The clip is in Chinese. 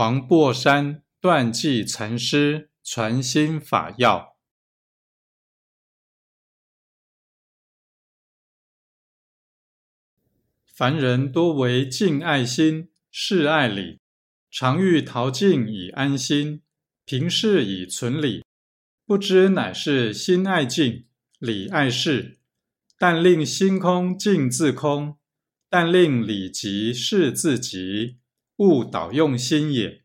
黄檗山断际禅师传心法要：凡人多为敬爱心，事爱理，常欲逃境以安心，平事以存理，不知乃是心爱境，理爱事。但令心空，境自空；但令理急，事自急。勿导用心也。